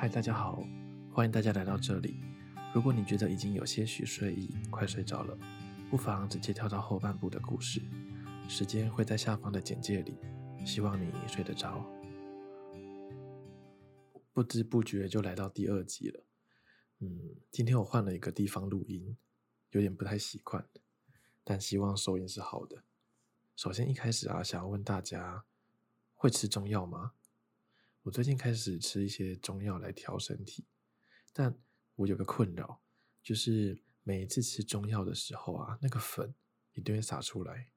嗨，大家好，欢迎大家来到这里。如果你觉得已经有些许睡意，快睡着了，不妨直接跳到后半部的故事，时间会在下方的简介里。希望你睡得着。不知不觉就来到第二集了。嗯，今天我换了一个地方录音，有点不太习惯，但希望收音是好的。首先一开始啊，想要问大家，会吃中药吗？我最近开始吃一些中药来调身体，但我有个困扰，就是每一次吃中药的时候啊，那个粉一定会洒出来，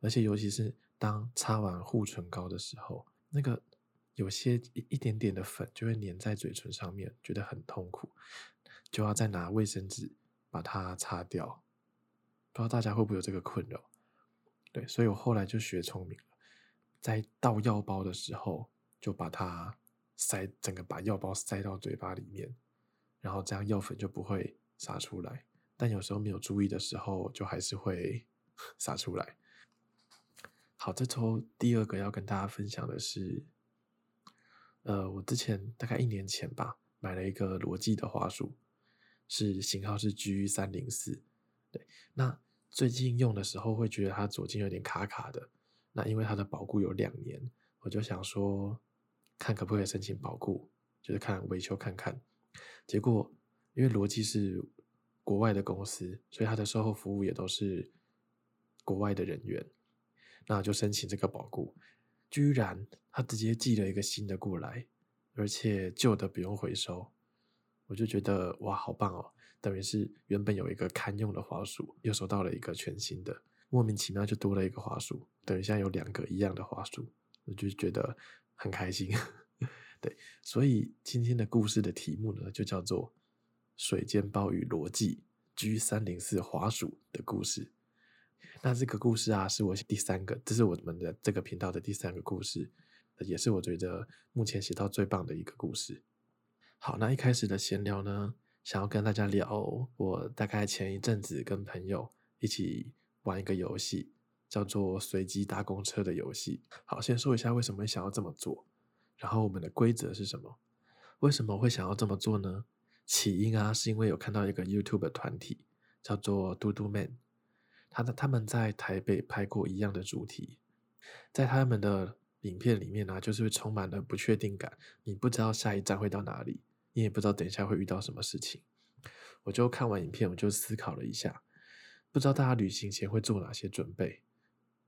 而且尤其是当擦完护唇膏的时候，那个有些一一点点的粉就会粘在嘴唇上面，觉得很痛苦，就要再拿卫生纸把它擦掉。不知道大家会不会有这个困扰？对，所以我后来就学聪明了，在倒药包的时候。就把它塞，整个把药包塞到嘴巴里面，然后这样药粉就不会洒出来。但有时候没有注意的时候，就还是会 洒出来。好，这周第二个要跟大家分享的是，呃，我之前大概一年前吧，买了一个罗技的花束，是型号是 G 三零四。对，那最近用的时候会觉得它左键有点卡卡的，那因为它的保固有两年，我就想说。看可不可以申请保固，就是看维修看看。结果因为罗技是国外的公司，所以他的售后服务也都是国外的人员，那就申请这个保固。居然他直接寄了一个新的过来，而且旧的不用回收，我就觉得哇，好棒哦！等于是原本有一个堪用的滑鼠，又收到了一个全新的，莫名其妙就多了一个滑鼠，等于现在有两个一样的滑鼠，我就觉得。很开心，对，所以今天的故事的题目呢，就叫做《水煎包与逻辑 G 三零四滑鼠的故事》。那这个故事啊，是我第三个，这是我们的这个频道的第三个故事，也是我觉得目前写到最棒的一个故事。好，那一开始的闲聊呢，想要跟大家聊，我大概前一阵子跟朋友一起玩一个游戏。叫做随机搭公车的游戏。好，先说一下为什么想要这么做，然后我们的规则是什么？为什么会想要这么做呢？起因啊，是因为有看到一个 YouTube 团体叫做嘟嘟 Man，他的他们在台北拍过一样的主题，在他们的影片里面呢、啊，就是充满了不确定感，你不知道下一站会到哪里，你也不知道等一下会遇到什么事情。我就看完影片，我就思考了一下，不知道大家旅行前会做哪些准备。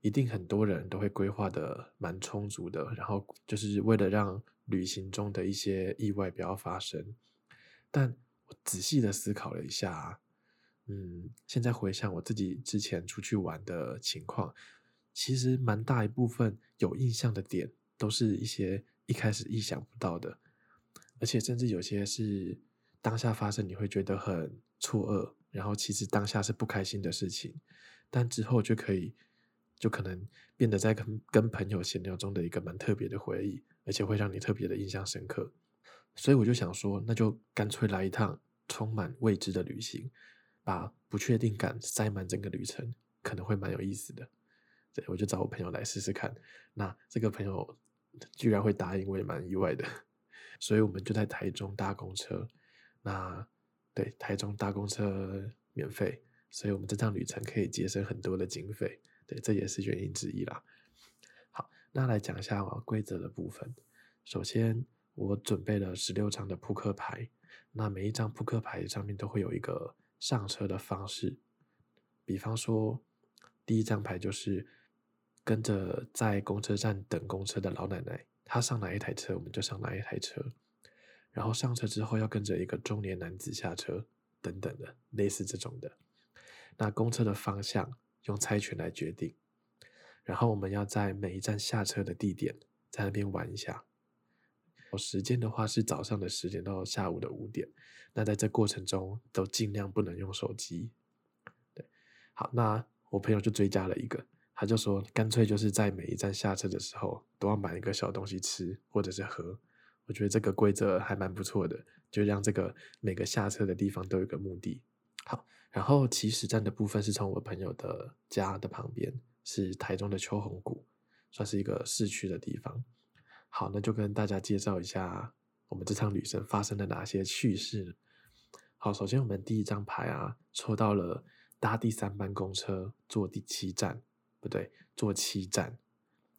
一定很多人都会规划的蛮充足的，然后就是为了让旅行中的一些意外不要发生。但我仔细的思考了一下，嗯，现在回想我自己之前出去玩的情况，其实蛮大一部分有印象的点，都是一些一开始意想不到的，而且甚至有些是当下发生你会觉得很错愕，然后其实当下是不开心的事情，但之后就可以。就可能变得在跟跟朋友闲聊中的一个蛮特别的回忆，而且会让你特别的印象深刻。所以我就想说，那就干脆来一趟充满未知的旅行，把不确定感塞满整个旅程，可能会蛮有意思的。对，我就找我朋友来试试看。那这个朋友居然会答应，我也蛮意外的。所以我们就在台中搭公车。那对，台中搭公车免费，所以我们这趟旅程可以节省很多的经费。对，这也是原因之一啦。好，那来讲一下规则的部分。首先，我准备了十六张的扑克牌，那每一张扑克牌上面都会有一个上车的方式。比方说，第一张牌就是跟着在公车站等公车的老奶奶，她上哪一台车，我们就上哪一台车。然后上车之后要跟着一个中年男子下车，等等的，类似这种的。那公车的方向，用猜拳来决定，然后我们要在每一站下车的地点，在那边玩一下。时间的话是早上的十点到下午的五点，那在这过程中都尽量不能用手机。对，好，那我朋友就追加了一个，他就说干脆就是在每一站下车的时候都要买一个小东西吃或者是喝。我觉得这个规则还蛮不错的，就让这个每个下车的地方都有个目的。好。然后起始站的部分是从我朋友的家的旁边，是台中的秋红谷，算是一个市区的地方。好，那就跟大家介绍一下我们这趟旅程发生了哪些趣事？好，首先我们第一张牌啊，抽到了搭第三班公车，坐第七站，不对，坐七站。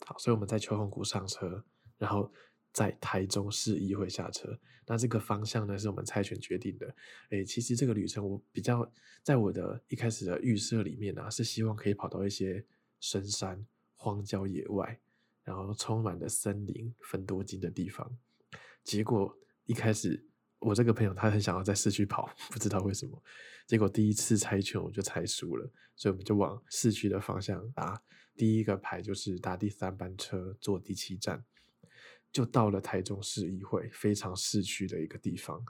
好，所以我们在秋红谷上车，然后在台中市议会下车。那这个方向呢，是我们猜拳决定的。诶，其实这个旅程我比较在我的一开始的预设里面啊，是希望可以跑到一些深山、荒郊野外，然后充满了森林、分多金的地方。结果一开始。我这个朋友他很想要在市区跑，不知道为什么。结果第一次猜拳我就猜输了，所以我们就往市区的方向打。第一个牌就是搭第三班车，坐第七站，就到了台中市议会，非常市区的一个地方。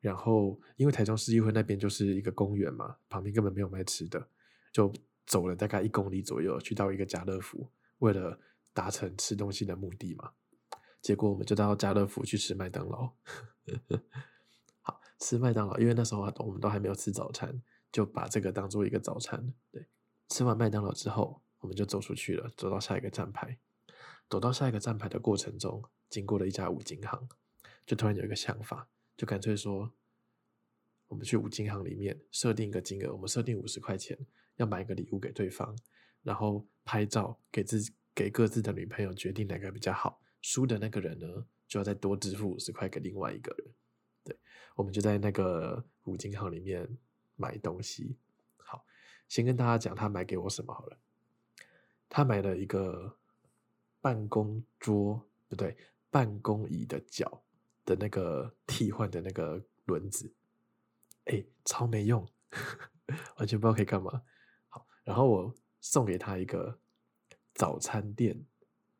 然后因为台中市议会那边就是一个公园嘛，旁边根本没有卖吃的，就走了大概一公里左右，去到一个家乐福，为了达成吃东西的目的嘛。结果我们就到家乐福去吃麦当劳。好，吃麦当劳，因为那时候我们都还没有吃早餐，就把这个当做一个早餐。对，吃完麦当劳之后，我们就走出去了，走到下一个站牌。走到下一个站牌的过程中，经过了一家五金行，就突然有一个想法，就干脆说，我们去五金行里面设定一个金额，我们设定五十块钱，要买一个礼物给对方，然后拍照给自己给各自的女朋友决定哪个比较好。输的那个人呢，就要再多支付五十块给另外一个人。对，我们就在那个五金行里面买东西。好，先跟大家讲他买给我什么好了。他买了一个办公桌，不对，办公椅的脚的那个替换的那个轮子。哎，超没用，完全不知道可以干嘛。好，然后我送给他一个早餐店。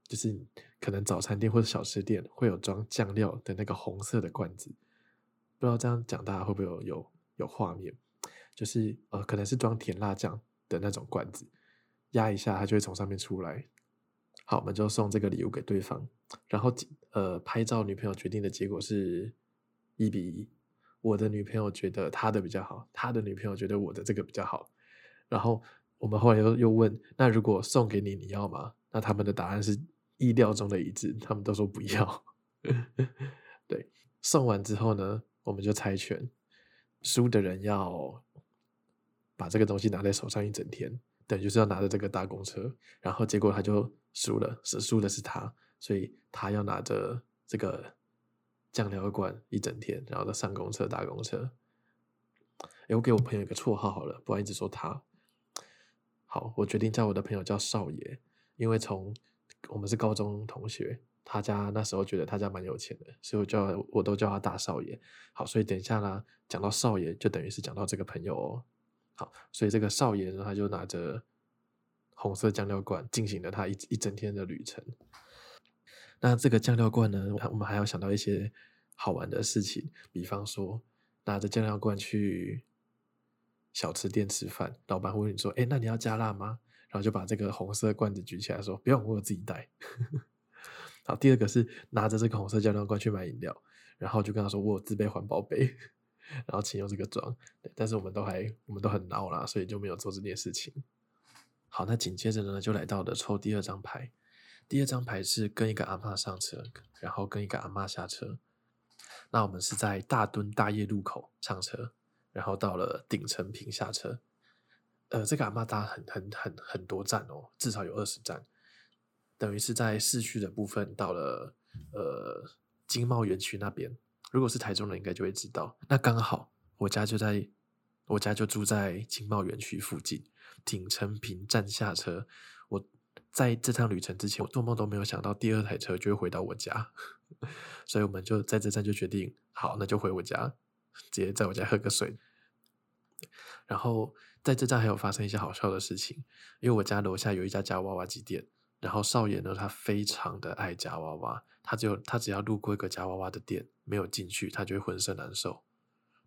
就是可能早餐店或者小吃店会有装酱料的那个红色的罐子，不知道这样讲大家会不会有有有画面？就是呃，可能是装甜辣酱的那种罐子，压一下它就会从上面出来。好，我们就送这个礼物给对方，然后呃，拍照女朋友决定的结果是一比一，我的女朋友觉得她的比较好，她的女朋友觉得我的这个比较好，然后我们后来又又问，那如果送给你，你要吗？那他们的答案是。意料中的一致，他们都说不要。对，送完之后呢，我们就猜拳，输的人要把这个东西拿在手上一整天，等于就是要拿着这个大公车。然后结果他就输了，是输的是他，所以他要拿着这个酱料罐一整天，然后再上公车搭公车。哎，我给我朋友一个绰号好了，不然一直说他。好，我决定叫我的朋友叫少爷，因为从我们是高中同学，他家那时候觉得他家蛮有钱的，所以我叫我都叫他大少爷。好，所以等一下呢，讲到少爷就等于是讲到这个朋友哦。好，所以这个少爷呢，他就拿着红色酱料罐进行了他一一整天的旅程。那这个酱料罐呢，我们还要想到一些好玩的事情，比方说拿着酱料罐去小吃店吃饭，老板会问你说：“哎，那你要加辣吗？”然后就把这个红色罐子举起来说：“不用，我自己带。”好，第二个是拿着这个红色酱料罐去买饮料，然后就跟他说：“我有自备环保杯，然后请用这个装。”但是我们都还我们都很孬啦，所以就没有做这件事情。好，那紧接着呢，就来到了抽第二张牌。第二张牌是跟一个阿嬷上车，然后跟一个阿嬷下车。那我们是在大墩大业路口上车，然后到了顶成品下车。呃，这个阿嬷搭很很很很多站哦，至少有二十站，等于是在市区的部分到了呃经贸园区那边。如果是台中人，应该就会知道。那刚好我家就在，我家就住在经贸园区附近，顶成平站下车。我在这趟旅程之前，我做梦都没有想到第二台车就会回到我家，所以我们就在这站就决定，好，那就回我家，直接在我家喝个水，然后。在这站还有发生一些好笑的事情，因为我家楼下有一家夹娃娃机店，然后少爷呢，他非常的爱夹娃娃，他只有他只要路过一个夹娃娃的店，没有进去，他就会浑身难受，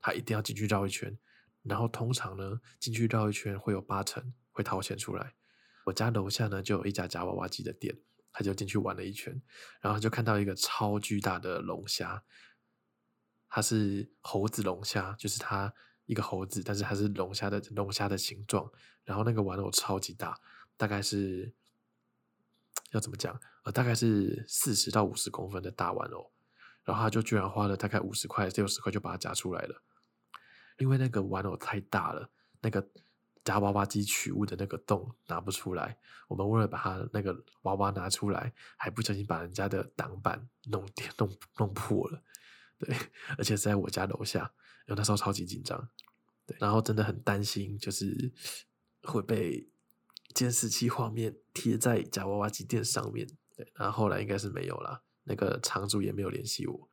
他一定要进去绕一圈，然后通常呢，进去绕一圈会有八成会掏钱出来。我家楼下呢就有一家夹娃娃机的店，他就进去玩了一圈，然后就看到一个超巨大的龙虾，它是猴子龙虾，就是它。一个猴子，但是它是龙虾的龙虾的形状，然后那个玩偶超级大，大概是要怎么讲？呃，大概是四十到五十公分的大玩偶，然后他就居然花了大概五十块、六十块就把它夹出来了。因为那个玩偶太大了，那个夹娃娃机取物的那个洞拿不出来。我们为了把它那个娃娃拿出来，还不小心把人家的挡板弄弄弄破了。对，而且在我家楼下，因为那时候超级紧张。对，然后真的很担心，就是会被监视器画面贴在夹娃娃机店上面。对，然后后来应该是没有了，那个厂主也没有联系我。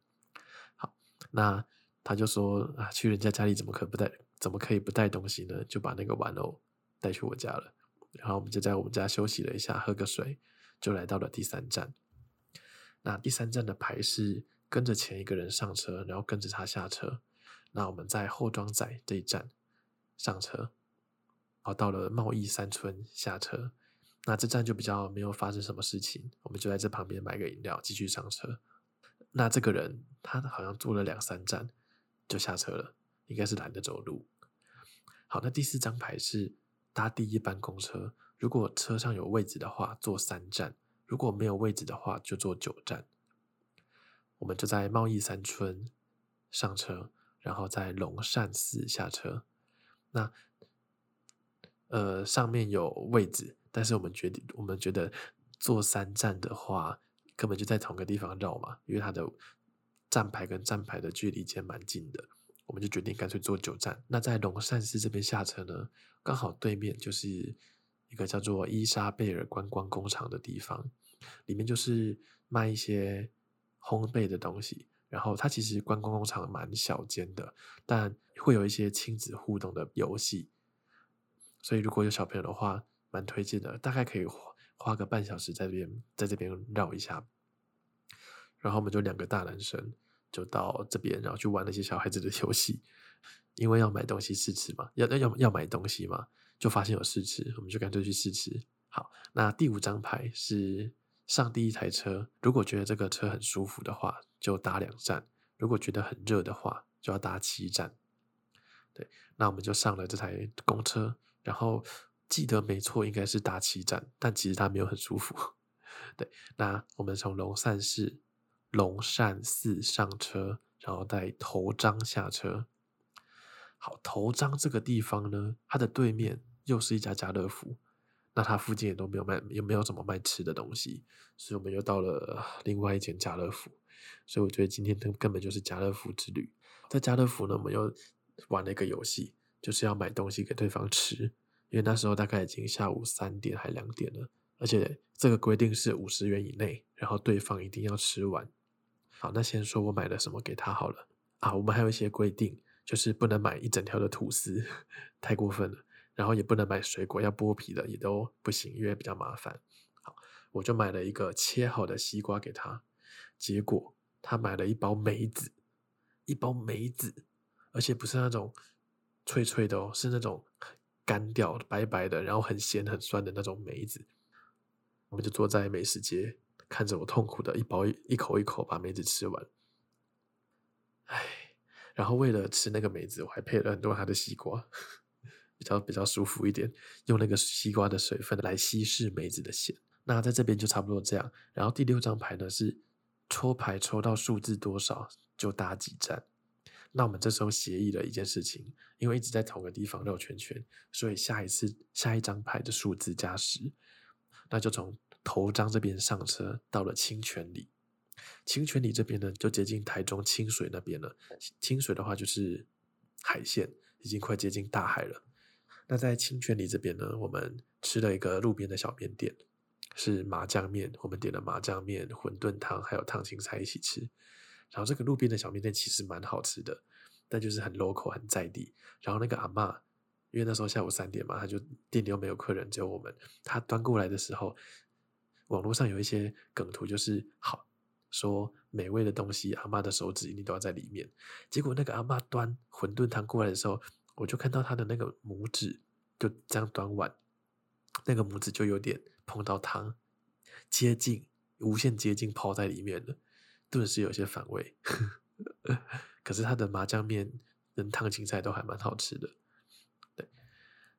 好，那。他就说啊，去人家家里怎么可不带？怎么可以不带东西呢？就把那个玩偶带去我家了。然后我们就在我们家休息了一下，喝个水，就来到了第三站。那第三站的牌是跟着前一个人上车，然后跟着他下车。那我们在后庄仔这一站上车，然后到了贸易三村下车。那这站就比较没有发生什么事情，我们就在这旁边买个饮料，继续上车。那这个人他好像坐了两三站。就下车了，应该是懒得走路。好，那第四张牌是搭第一班公车，如果车上有位置的话，坐三站；如果没有位置的话，就坐九站。我们就在贸易三村上车，然后在龙善寺下车。那呃，上面有位置，但是我们决定，我们觉得坐三站的话，根本就在同个地方绕嘛，因为它的。站牌跟站牌的距离间蛮近的，我们就决定干脆坐九站。那在龙善寺这边下车呢，刚好对面就是一个叫做伊莎贝尔观光工厂的地方，里面就是卖一些烘焙的东西。然后它其实观光工厂蛮小间的，但会有一些亲子互动的游戏，所以如果有小朋友的话，蛮推荐的。大概可以花花个半小时在这边，在这边绕一下。然后我们就两个大男生就到这边，然后去玩那些小孩子的游戏，因为要买东西试吃嘛，要要要买东西嘛，就发现有试吃，我们就干脆去试吃。好，那第五张牌是上第一台车，如果觉得这个车很舒服的话，就搭两站；如果觉得很热的话，就要搭七站。对，那我们就上了这台公车，然后记得没错，应该是搭七站，但其实它没有很舒服。对，那我们从龙山市。龙善寺上车，然后在头张下车。好，头张这个地方呢，它的对面又是一家家乐福，那它附近也都没有卖，也没有什么卖吃的东西，所以我们又到了另外一间家乐福。所以我觉得今天根根本就是家乐福之旅。在家乐福呢，我们又玩了一个游戏，就是要买东西给对方吃，因为那时候大概已经下午三点还两点了，而且这个规定是五十元以内，然后对方一定要吃完。好，那先说我买了什么给他好了啊。我们还有一些规定，就是不能买一整条的吐司，太过分了。然后也不能买水果，要剥皮的也都不行，因为比较麻烦。好，我就买了一个切好的西瓜给他，结果他买了一包梅子，一包梅子，而且不是那种脆脆的哦，是那种干掉白白的，然后很咸很酸的那种梅子。我们就坐在美食街。看着我痛苦的一包一口一口把梅子吃完，唉，然后为了吃那个梅子，我还配了很多他的西瓜，比较比较舒服一点，用那个西瓜的水分来稀释梅子的咸。那在这边就差不多这样。然后第六张牌呢是抽牌抽到数字多少就打几站。那我们这时候协议了一件事情，因为一直在同个地方绕圈圈，所以下一次下一张牌的数字加十，那就从。头张这边上车，到了清泉里。清泉里这边呢，就接近台中清水那边了。清水的话就是海线，已经快接近大海了。那在清泉里这边呢，我们吃了一个路边的小面店，是麻酱面。我们点了麻酱面、馄饨汤，还有烫青菜一起吃。然后这个路边的小面店其实蛮好吃的，但就是很 local、很在地。然后那个阿嬷，因为那时候下午三点嘛，他就店里又没有客人，只有我们。他端过来的时候。网络上有一些梗图，就是好说美味的东西，阿嬷的手指一定都要在里面。结果那个阿嬷端馄饨汤过来的时候，我就看到她的那个拇指就这样端碗，那个拇指就有点碰到汤，接近无限接近泡在里面了，顿时有些反胃。可是他的麻酱面跟烫青菜都还蛮好吃的。对，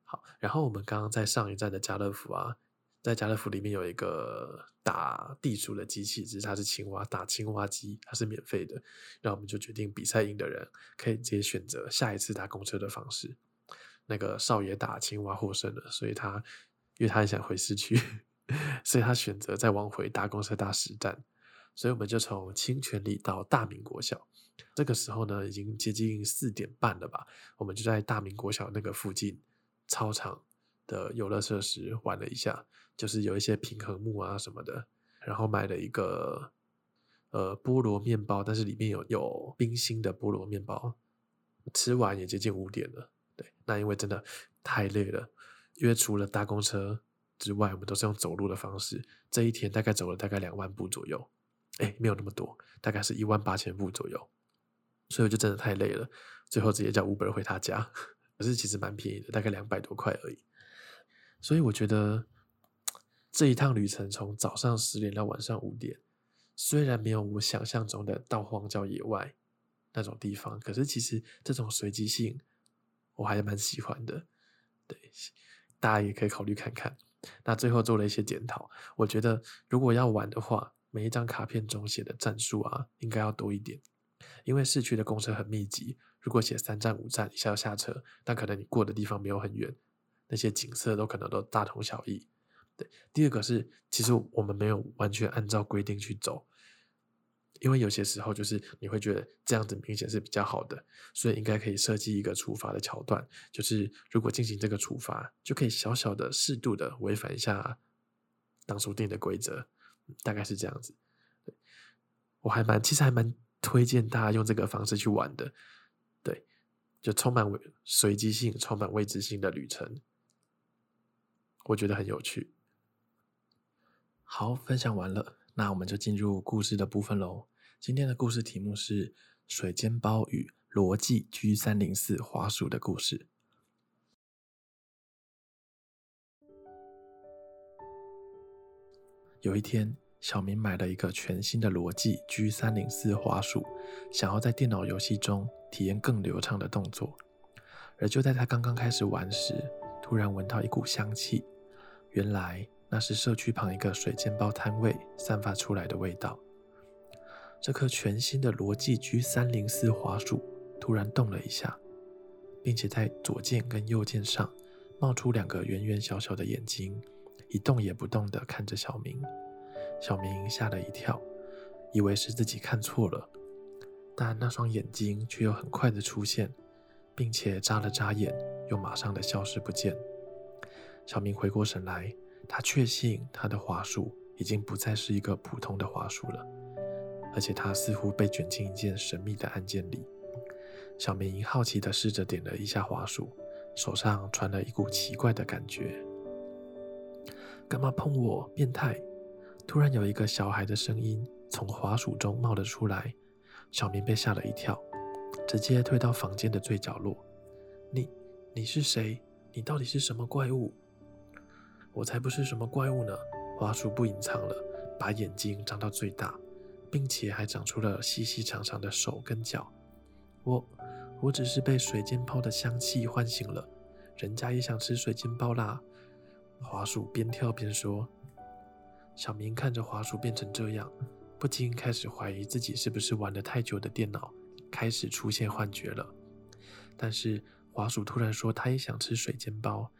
好，然后我们刚刚在上一站的家乐福啊。在家乐福里面有一个打地鼠的机器，只是它是青蛙打青蛙机，它是免费的。然后我们就决定比赛赢的人可以直接选择下一次搭公车的方式。那个少爷打青蛙获胜了，所以他因为他很想回市区，所以他选择再往回搭公车搭十站。所以我们就从清泉里到大明国小。这个时候呢，已经接近四点半了吧？我们就在大明国小那个附近操场的游乐设施玩了一下，就是有一些平衡木啊什么的，然后买了一个呃菠萝面包，但是里面有有冰心的菠萝面包。吃完也接近五点了，对，那因为真的太累了，因为除了搭公车之外，我们都是用走路的方式，这一天大概走了大概两万步左右，哎，没有那么多，大概是一万八千步左右。所以我就真的太累了，最后直接叫 Uber 回他家，可是其实蛮便宜的，大概两百多块而已。所以我觉得这一趟旅程从早上十点到晚上五点，虽然没有我想象中的到荒郊野外那种地方，可是其实这种随机性我还蛮喜欢的。对，大家也可以考虑看看。那最后做了一些检讨，我觉得如果要玩的话，每一张卡片中写的战术啊，应该要多一点。因为市区的公车很密集，如果写三站五站，一下要下车，但可能你过的地方没有很远，那些景色都可能都大同小异。对，第二个是，其实我们没有完全按照规定去走，因为有些时候就是你会觉得这样子明显是比较好的，所以应该可以设计一个处罚的桥段，就是如果进行这个处罚，就可以小小的、适度的违反一下当初定的规则，大概是这样子。对，我还蛮，其实还蛮。推荐大家用这个方式去玩的，对，就充满随机性、充满未知性的旅程，我觉得很有趣。好，分享完了，那我们就进入故事的部分喽。今天的故事题目是《水煎包与罗技 G 三零四滑鼠的故事》。有一天。小明买了一个全新的罗技 G 三零四滑鼠，想要在电脑游戏中体验更流畅的动作。而就在他刚刚开始玩时，突然闻到一股香气，原来那是社区旁一个水煎包摊位散发出来的味道。这颗全新的罗技 G 三零四滑鼠突然动了一下，并且在左键跟右键上冒出两个圆圆小小的眼睛，一动也不动地看着小明。小明吓了一跳，以为是自己看错了，但那双眼睛却又很快的出现，并且眨了眨眼，又马上的消失不见。小明回过神来，他确信他的滑鼠已经不再是一个普通的滑鼠了，而且他似乎被卷进一件神秘的案件里。小明好奇的试着点了一下滑鼠，手上传了一股奇怪的感觉。干嘛碰我，变态！突然有一个小孩的声音从滑鼠中冒了出来，小明被吓了一跳，直接退到房间的最角落。你，你是谁？你到底是什么怪物？我才不是什么怪物呢！滑鼠不隐藏了，把眼睛张到最大，并且还长出了细细长长的手跟脚。我，我只是被水煎包的香气唤醒了，人家也想吃水煎包啦。滑鼠边跳边说。小明看着滑鼠变成这样，不禁开始怀疑自己是不是玩了太久的电脑，开始出现幻觉了。但是滑鼠突然说他也想吃水煎包，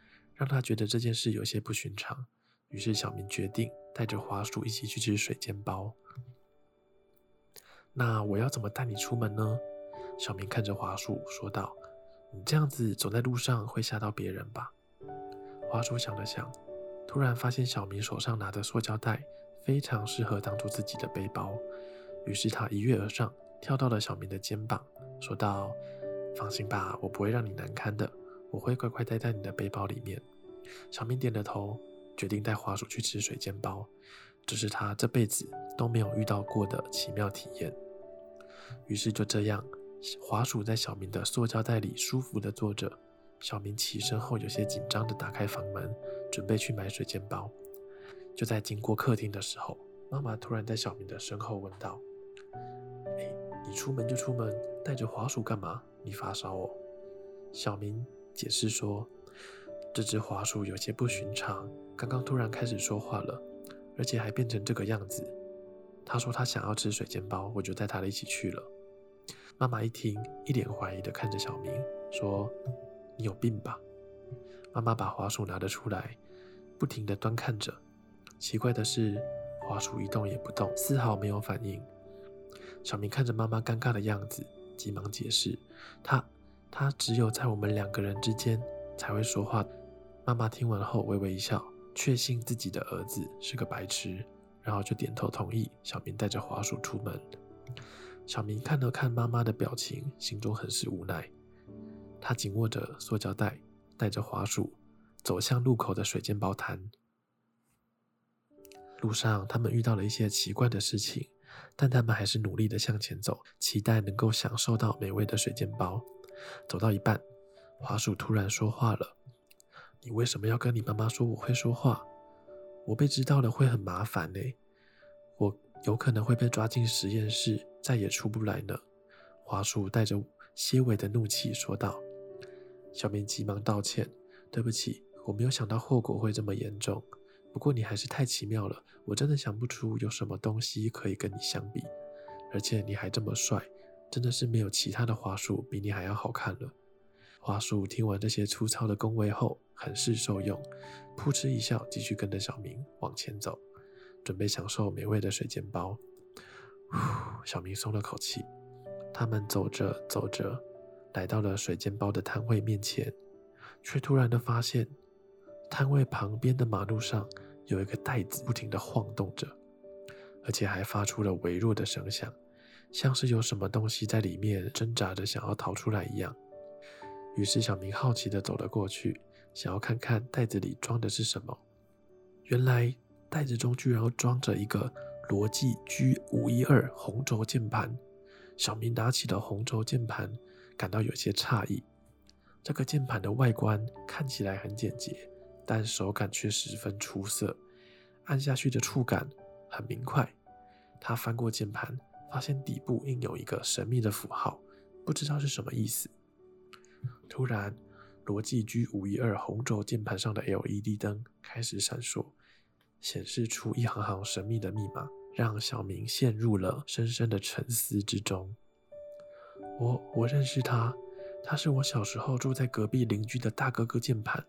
让他觉得这件事有些不寻常。于是小明决定带着华叔一起去吃水煎包。那我要怎么带你出门呢？小明看着华叔说道：“你这样子走在路上会吓到别人吧？”华叔想了想。突然发现小明手上拿的塑胶袋非常适合当做自己的背包，于是他一跃而上，跳到了小明的肩膀，说道：“放心吧，我不会让你难堪的，我会乖乖待在你的背包里面。”小明点了头，决定带滑鼠去吃水煎包，这是他这辈子都没有遇到过的奇妙体验。于是就这样，滑鼠在小明的塑胶袋里舒服地坐着。小明起身后，有些紧张地打开房门，准备去买水煎包。就在经过客厅的时候，妈妈突然在小明的身后问道：“哎，你出门就出门，带着滑鼠干嘛？你发烧哦？”小明解释说：“这只滑鼠有些不寻常，刚刚突然开始说话了，而且还变成这个样子。他说他想要吃水煎包，我就带他一起去了。妈妈一听，一脸怀疑的看着小明，说：“你有病吧？”妈妈把滑鼠拿了出来，不停的端看着。奇怪的是，滑鼠一动也不动，丝毫没有反应。小明看着妈妈尴尬的样子，急忙解释：“他，他只有在我们两个人之间才会说话。”妈妈听完后微微一笑，确信自己的儿子是个白痴，然后就点头同意。小明带着滑鼠出门。小明看了看妈妈的表情，心中很是无奈。他紧握着塑胶袋，带着滑鼠走向路口的水煎包摊。路上，他们遇到了一些奇怪的事情，但他们还是努力的向前走，期待能够享受到美味的水煎包。走到一半，滑鼠突然说话了：“你为什么要跟你妈妈说我会说话？我被知道了会很麻烦呢，我有可能会被抓进实验室，再也出不来呢。”滑鼠带着些微的怒气说道。小明急忙道歉：“对不起，我没有想到后果会这么严重。”不过你还是太奇妙了，我真的想不出有什么东西可以跟你相比，而且你还这么帅，真的是没有其他的滑鼠比你还要好看了。滑鼠听完这些粗糙的恭维后，很是受用，扑哧一笑，继续跟着小明往前走，准备享受美味的水煎包。呼，小明松了口气。他们走着走着，来到了水煎包的摊位面前，却突然的发现。摊位旁边的马路上有一个袋子不停的晃动着，而且还发出了微弱的声响，像是有什么东西在里面挣扎着想要逃出来一样。于是小明好奇的走了过去，想要看看袋子里装的是什么。原来袋子中居然装着一个罗技 G512 红轴键盘。小明拿起了红轴键盘，感到有些诧异。这个键盘的外观看起来很简洁。但手感却十分出色，按下去的触感很明快。他翻过键盘，发现底部印有一个神秘的符号，不知道是什么意思。突然，罗技 G512 红轴键盘上的 LED 灯开始闪烁，显示出一行行神秘的密码，让小明陷入了深深的沉思之中。我我认识他，他是我小时候住在隔壁邻居的大哥哥键盘。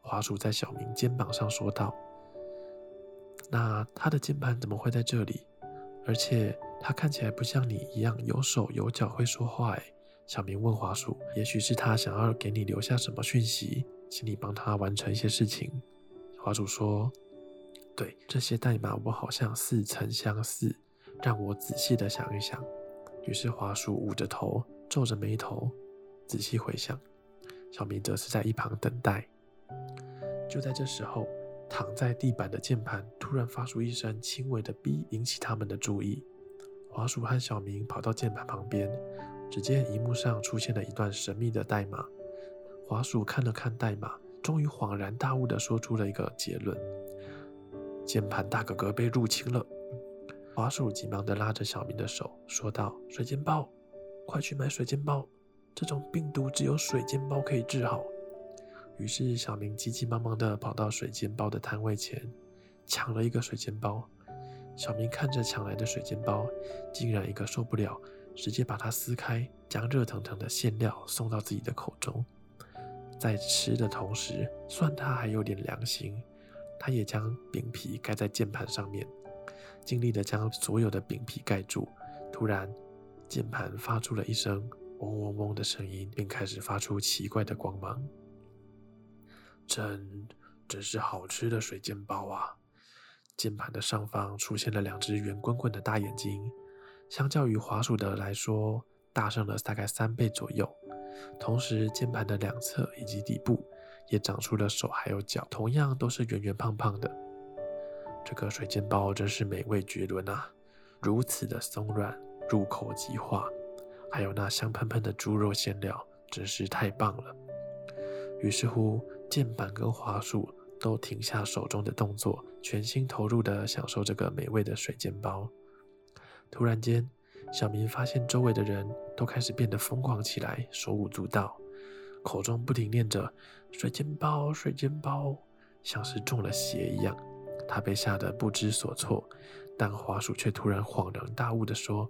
滑鼠在小明肩膀上说道：“那他的键盘怎么会在这里？而且他看起来不像你一样有手有脚会说话。”哎，小明问滑鼠：“也许是他想要给你留下什么讯息，请你帮他完成一些事情。”滑鼠说：“对，这些代码我好像似曾相识，让我仔细的想一想。”于是滑鼠捂着头，皱着眉头，仔细回想。小明则是在一旁等待。就在这时候，躺在地板的键盘突然发出一声轻微的“哔”，引起他们的注意。滑鼠和小明跑到键盘旁边，只见荧幕上出现了一段神秘的代码。滑鼠看了看代码，终于恍然大悟地说出了一个结论：键盘大哥哥被入侵了。滑鼠急忙地拉着小明的手，说道：“水煎包，快去买水煎包！这种病毒只有水煎包可以治好。”于是，小明急急忙忙地跑到水煎包的摊位前，抢了一个水煎包。小明看着抢来的水煎包，竟然一个受不了，直接把它撕开，将热腾腾的馅料送到自己的口中。在吃的同时，算他还有点良心，他也将饼皮盖在键盘上面，尽力的将所有的饼皮盖住。突然，键盘发出了一声嗡嗡嗡的声音，并开始发出奇怪的光芒。真真是好吃的水煎包啊！键盘的上方出现了两只圆滚滚的大眼睛，相较于滑鼠的来说，大上了大概三倍左右。同时，键盘的两侧以及底部也长出了手还有脚，同样都是圆圆胖胖的。这个水煎包真是美味绝伦啊！如此的松软，入口即化，还有那香喷喷的猪肉馅料，真是太棒了。于是乎，键盘跟滑鼠都停下手中的动作，全心投入地享受这个美味的水煎包。突然间，小明发现周围的人都开始变得疯狂起来，手舞足蹈，口中不停念着“水煎包，水煎包”，像是中了邪一样，他被吓得不知所措。但滑鼠却突然恍然大悟地说：“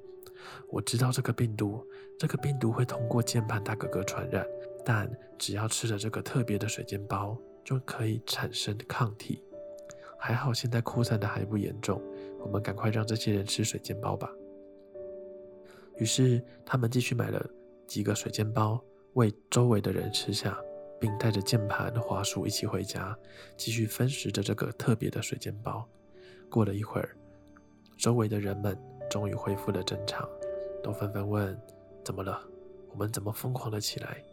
我知道这个病毒，这个病毒会通过键盘大哥哥传染，但只要吃了这个特别的水煎包，就可以产生抗体。还好现在扩散的还不严重，我们赶快让这些人吃水煎包吧。”于是他们继续买了几个水煎包，为周围的人吃下，并带着键盘滑鼠一起回家，继续分食着这个特别的水煎包。过了一会儿，周围的人们终于恢复了正常，都纷纷问：“怎么了？我们怎么疯狂了起来？”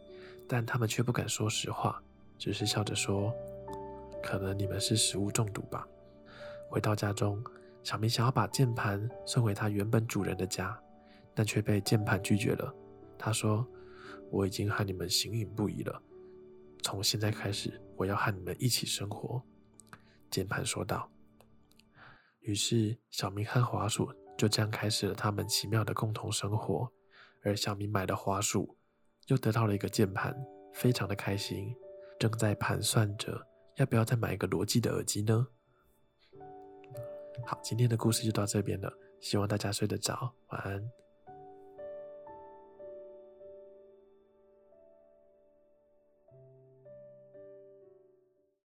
但他们却不敢说实话，只是笑着说：“可能你们是食物中毒吧。”回到家中，小明想要把键盘送回他原本主人的家，但却被键盘拒绝了。他说：“我已经和你们形影不离了，从现在开始，我要和你们一起生活。”键盘说道。于是，小明和滑鼠就这样开始了他们奇妙的共同生活。而小明买了滑鼠，又得到了一个键盘，非常的开心，正在盘算着要不要再买一个罗技的耳机呢。好，今天的故事就到这边了，希望大家睡得着，晚安。